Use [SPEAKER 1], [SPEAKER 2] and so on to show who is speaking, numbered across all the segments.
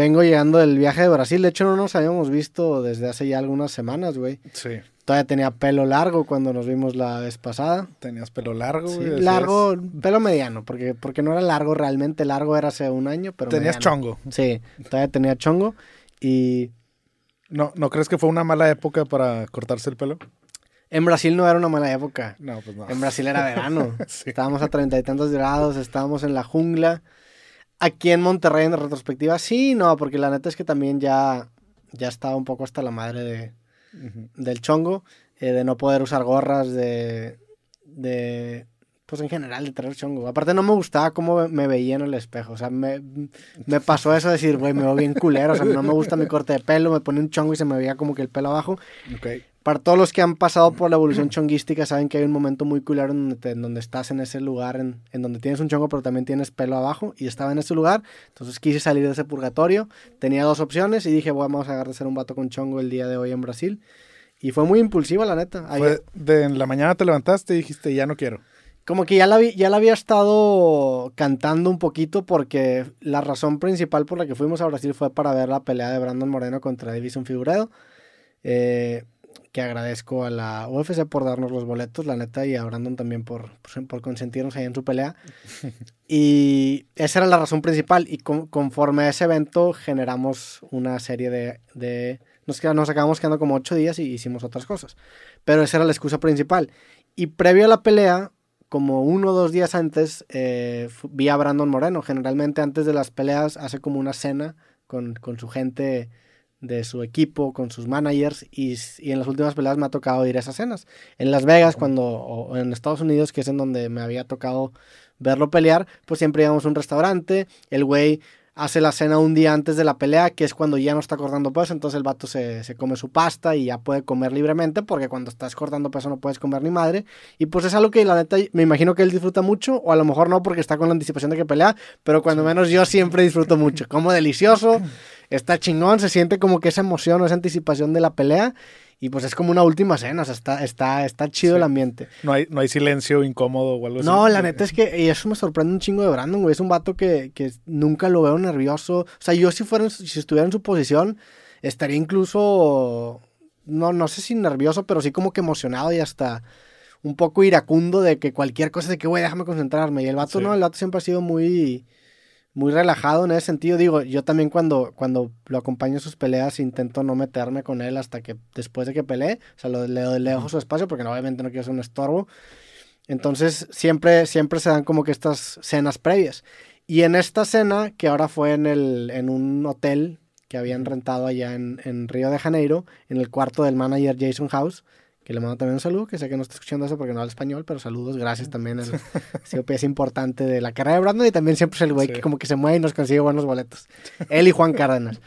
[SPEAKER 1] vengo llegando del viaje de Brasil. De hecho, no nos habíamos visto desde hace ya algunas semanas, güey.
[SPEAKER 2] Sí.
[SPEAKER 1] Todavía tenía pelo largo cuando nos vimos la vez pasada.
[SPEAKER 2] Tenías pelo largo,
[SPEAKER 1] Sí,
[SPEAKER 2] güey.
[SPEAKER 1] largo, pelo mediano, porque, porque no era largo realmente. Largo era hace un año, pero.
[SPEAKER 2] Tenías
[SPEAKER 1] mediano.
[SPEAKER 2] chongo.
[SPEAKER 1] Sí, todavía tenía chongo. Y
[SPEAKER 2] ¿No, ¿No crees que fue una mala época para cortarse el pelo?
[SPEAKER 1] en Brasil no era una mala época.
[SPEAKER 2] No, pues no.
[SPEAKER 1] En Brasil era verano.
[SPEAKER 2] Sí.
[SPEAKER 1] Estábamos a treinta y tantos grados, estábamos en la jungla. Aquí en Monterrey, en retrospectiva, sí, no, porque la neta es que también ya, ya estaba un poco hasta la madre de, del chongo, eh, de no poder usar gorras, de, de, pues en general, de tener chongo. Aparte no me gustaba cómo me veía en el espejo, o sea, me, me pasó eso de decir, güey, me veo bien culero, o sea, no me gusta mi corte de pelo, me ponía un chongo y se me veía como que el pelo abajo.
[SPEAKER 2] Ok.
[SPEAKER 1] Para todos los que han pasado por la evolución chonguística, saben que hay un momento muy culero en donde, te- en donde estás en ese lugar, en, en donde tienes un chongo, pero también tienes pelo abajo, y estaba en ese lugar. Entonces quise salir de ese purgatorio. Tenía dos opciones y dije, bueno, vamos a agarrar de ser un vato con chongo el día de hoy en Brasil. Y fue muy impulsiva, la neta. Ayer-
[SPEAKER 2] Fue de en la mañana te levantaste y dijiste, ya no quiero.
[SPEAKER 1] como que ya la, vi- ya la había estado cantando un poquito porque la razón principal por la que fuimos a Brasil fue para ver la pelea de Brandon Moreno contra Davison Figueredo. Eh, que agradezco a la UFC por darnos los boletos, la neta, y a Brandon también por, por, consentirnos ahí en su pelea. Y esa era la razón principal. Y con- conforme a ese evento generamos una serie de... de nos, nos acabamos quedando como ocho días y hicimos otras cosas. Pero esa era la excusa principal. Y previo a la pelea, como uno o dos días antes, eh, vi a Brandon Moreno. Generalmente antes de las peleas hace como una cena con, con su gente de su equipo, con sus managers, y, y en las últimas peleas me ha tocado ir a esas cenas. En Las Vegas, cuando, o en Estados Unidos, que es en donde me había tocado verlo pelear, pues siempre íbamos a un restaurante, el güey hace la cena un día antes de la pelea, que es cuando ya no está cortando peso, entonces el vato se, se come su pasta y ya puede comer libremente, porque cuando estás cortando peso no puedes comer ni madre, y pues es algo que la neta me imagino que él disfruta mucho, o a lo mejor no porque está con la anticipación de que pelea, pero cuando menos yo siempre disfruto mucho, como delicioso, está chingón, se siente como que esa emoción o esa anticipación de la pelea, y pues es como una última cena, o sea, está, está, está chido
[SPEAKER 2] Sí.
[SPEAKER 1] el ambiente.
[SPEAKER 2] No hay, no hay silencio incómodo o algo así.
[SPEAKER 1] No, la neta es que y eso me sorprende un chingo de Brandon, güey. Es un vato que, que nunca lo veo nervioso. O sea, yo si fuera, si estuviera en su posición, estaría incluso, no, no sé si nervioso, pero sí como que emocionado y hasta un poco iracundo de que cualquier cosa de que, güey, déjame concentrarme. Y el vato
[SPEAKER 2] Sí.
[SPEAKER 1] no, el vato siempre ha sido muy, muy relajado en ese sentido. Digo, yo también cuando, cuando lo acompaño en sus peleas intento no meterme con él hasta que después de que pelee. O sea, lo, le, le dejo su espacio porque no, obviamente no quiero ser un estorbo. Entonces siempre, siempre se dan como que estas cenas previas. Y en esta cena, que ahora fue en, el, en un hotel que habían rentado allá en, en Río de Janeiro, en el cuarto del manager Jason House, que le mando también un saludo, que sé que no está escuchando eso porque no habla español, pero saludos, gracias también. El, siempre es importante de la carrera de Brandon y también siempre es el güey
[SPEAKER 2] Sí.
[SPEAKER 1] que como que se mueve y nos consigue buenos boletos. Él y Juan Cárdenas.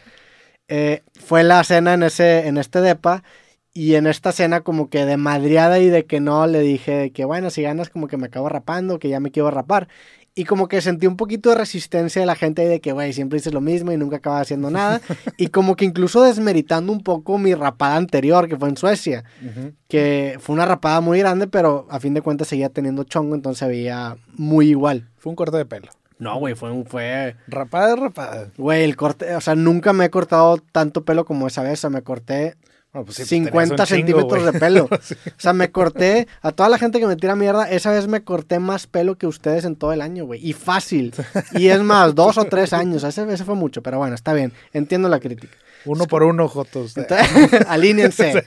[SPEAKER 1] Eh, fue la cena en, ese, en este depa y en esta cena como que de madriada y de que no, le dije que bueno, si ganas como que me acabo rapando, que ya me quiero rapar. Y como que sentí un poquito de resistencia de la gente ahí de que, güey, siempre dices lo mismo y nunca acabas haciendo nada. y como que incluso desmeritando un poco mi rapada anterior, que fue en Suecia,
[SPEAKER 2] Ujú.
[SPEAKER 1] que fue una rapada muy grande, pero a fin de cuentas seguía teniendo chongo, entonces se veía muy igual.
[SPEAKER 2] Fue un corte de pelo.
[SPEAKER 1] No, güey, fue un, fue,
[SPEAKER 2] Rapada, rapada.
[SPEAKER 1] güey, el corte, o sea, nunca me he cortado tanto pelo como esa vez, o sea, me corté
[SPEAKER 2] Bueno, pues sí, pues tenías
[SPEAKER 1] 50
[SPEAKER 2] un chingo,
[SPEAKER 1] centímetros de pelo. O sea, me corté, a toda la gente que me tira mierda, esa vez me corté más pelo que ustedes en todo el año, güey. Y fácil. Y es más, dos o tres años. Ese, ese fue mucho, pero bueno, está bien. Entiendo la crítica.
[SPEAKER 2] Uno por uno, Jotos.
[SPEAKER 1] Entonces, alínense.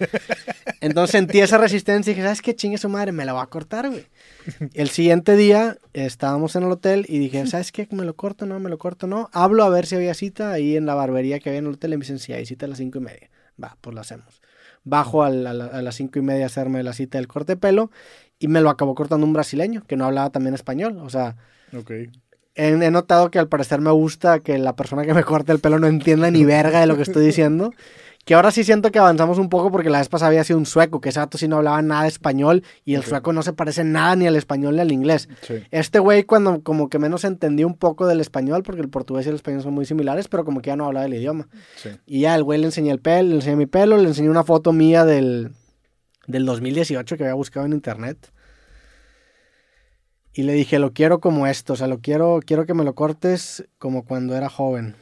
[SPEAKER 1] Entonces sentí esa resistencia y dije, ¿sabes qué? Chingue su madre, me la voy a cortar, güey. El siguiente día estábamos en el hotel y dije, ¿sabes qué? ¿Me lo corto? No, me lo corto, no. Hablo a ver si había cita ahí en la barbería que había en el hotel y me dicen, sí, hay cita a las cinco y media. Va, pues la hacemos. Bajo a, la- a la- a las cinco y media a hacerme la cita del corte de pelo y me lo acabó cortando un brasileño que no hablaba también español. O sea,
[SPEAKER 2] Ok.
[SPEAKER 1] he, he notado que al parecer me gusta que la persona que me corte el pelo no entienda ni verga de lo que estoy diciendo. Que ahora sí siento que avanzamos un poco porque la vez pasada había sido un sueco, que ese vato sí no hablaba nada de español y el sueco no se parece nada ni al español ni al inglés.
[SPEAKER 2] Sí.
[SPEAKER 1] Este güey cuando como que menos entendí un poco del español, porque el portugués y el español son muy similares, pero como que ya no hablaba el idioma.
[SPEAKER 2] Sí.
[SPEAKER 1] Y ya el güey le enseñé el pelo, le enseñé mi pelo, le enseñé una foto mía del, del 2018 que había buscado en internet. Y le dije, lo quiero como esto, o sea, lo quiero, quiero que me lo cortes como cuando era joven.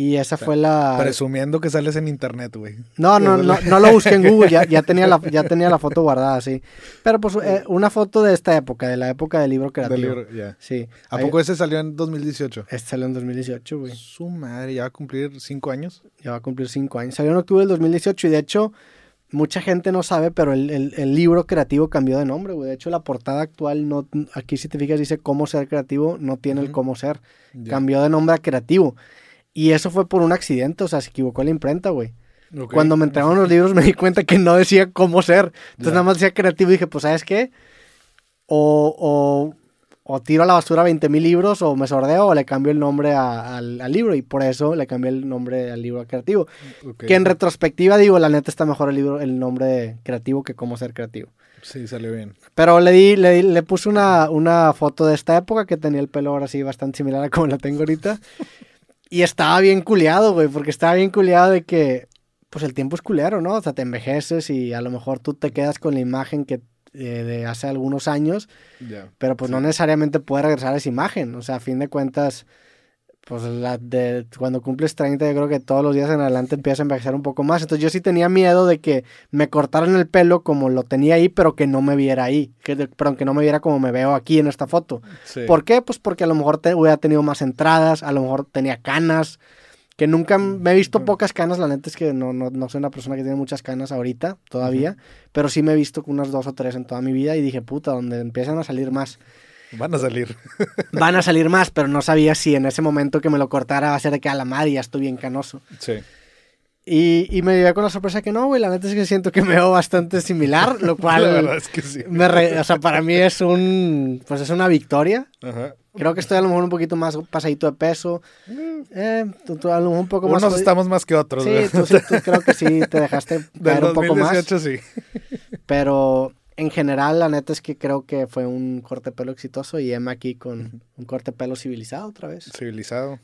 [SPEAKER 1] Y esa fue la...
[SPEAKER 2] Presumiendo que sales en internet, güey.
[SPEAKER 1] No, no, no, no lo busqué en Google, ya, ya, tenía la, ya tenía la foto guardada, sí. Pero pues eh, una foto de esta época, de la época del libro creativo.
[SPEAKER 2] Del libro, ya.
[SPEAKER 1] Sí.
[SPEAKER 2] ¿A
[SPEAKER 1] Ahí-
[SPEAKER 2] poco ese salió en 2018?
[SPEAKER 1] Este salió en 2018, güey.
[SPEAKER 2] Su madre, ya va a cumplir cinco años.
[SPEAKER 1] Ya va a cumplir cinco años. Salió en octubre del 2018 y de hecho, mucha gente no sabe, pero el, el- el libro creativo cambió de nombre, güey. De hecho, la portada actual, no, aquí si te fijas, dice cómo ser creativo, no tiene el cómo ser.
[SPEAKER 2] Ya.
[SPEAKER 1] Cambió de nombre a creativo. Y eso fue por un accidente, o sea, se equivocó la imprenta, güey. Cuando me entregaron los libros me di cuenta que no decía cómo ser. Entonces nada más decía creativo y dije, pues, ¿sabes qué? O, o, o tiro a la basura 20 mil libros o me sordeo o le cambio el nombre a- al, al libro. Y por eso le cambié el nombre al libro a creativo. Que en retrospectiva digo, la neta está mejor el libro, el nombre de creativo que cómo ser creativo.
[SPEAKER 2] Sí, salió bien.
[SPEAKER 1] Pero le di, le, di- le puse una, una foto de esta época que tenía el pelo ahora sí bastante similar a como la tengo ahorita. Y estaba bien culeado, güey, porque estaba bien culeado de que, pues el tiempo es culero, ¿no? O sea, te envejeces y a lo mejor tú te quedas con la imagen que eh, de hace algunos años, pero pues no necesariamente puedes regresar a esa imagen. O sea, a fin de cuentas, pues la de cuando cumples 30, yo creo que todos los días en adelante empiezas a envejecer un poco más. Entonces yo sí tenía miedo de que me cortaran el pelo como lo tenía ahí, pero que no me viera ahí. Que, perdón, que no me viera como me veo aquí en esta foto.
[SPEAKER 2] Sí.
[SPEAKER 1] ¿Por qué? Pues porque a lo mejor te, hubiera tenido más entradas, a lo mejor tenía canas, que nunca me he visto pocas canas, la neta es que no, no, no soy una persona que tiene muchas canas ahorita todavía, pero sí me he visto unas dos o tres en toda mi vida y dije, puta, donde empiezan a salir más,
[SPEAKER 2] Van a salir.
[SPEAKER 1] van a salir más, pero no sabía si en ese momento que me lo cortara va a ser de que a la madre ya estoy bien canoso.
[SPEAKER 2] Sí.
[SPEAKER 1] Y, y me llevé con la sorpresa que no, güey, la neta es que siento que me veo bastante similar, lo
[SPEAKER 2] La
[SPEAKER 1] cual,
[SPEAKER 2] verdad es que sí.
[SPEAKER 1] me re- o sea, para mí es un, pues es una victoria.
[SPEAKER 2] Ajá.
[SPEAKER 1] Creo que estoy a lo mejor un poquito más pasadito de peso. Eh, tú, tú a lo mejor un poco más.
[SPEAKER 2] Unos estamos más que otros.
[SPEAKER 1] Sí, tú, sí, tú creo que sí te dejaste
[SPEAKER 2] Del
[SPEAKER 1] caer un poco más.
[SPEAKER 2] 2018 sí.
[SPEAKER 1] Pero en general, la neta es que creo que fue un corte pelo exitoso y Emma aquí con un corte pelo civilizado otra vez.
[SPEAKER 2] Civilizado.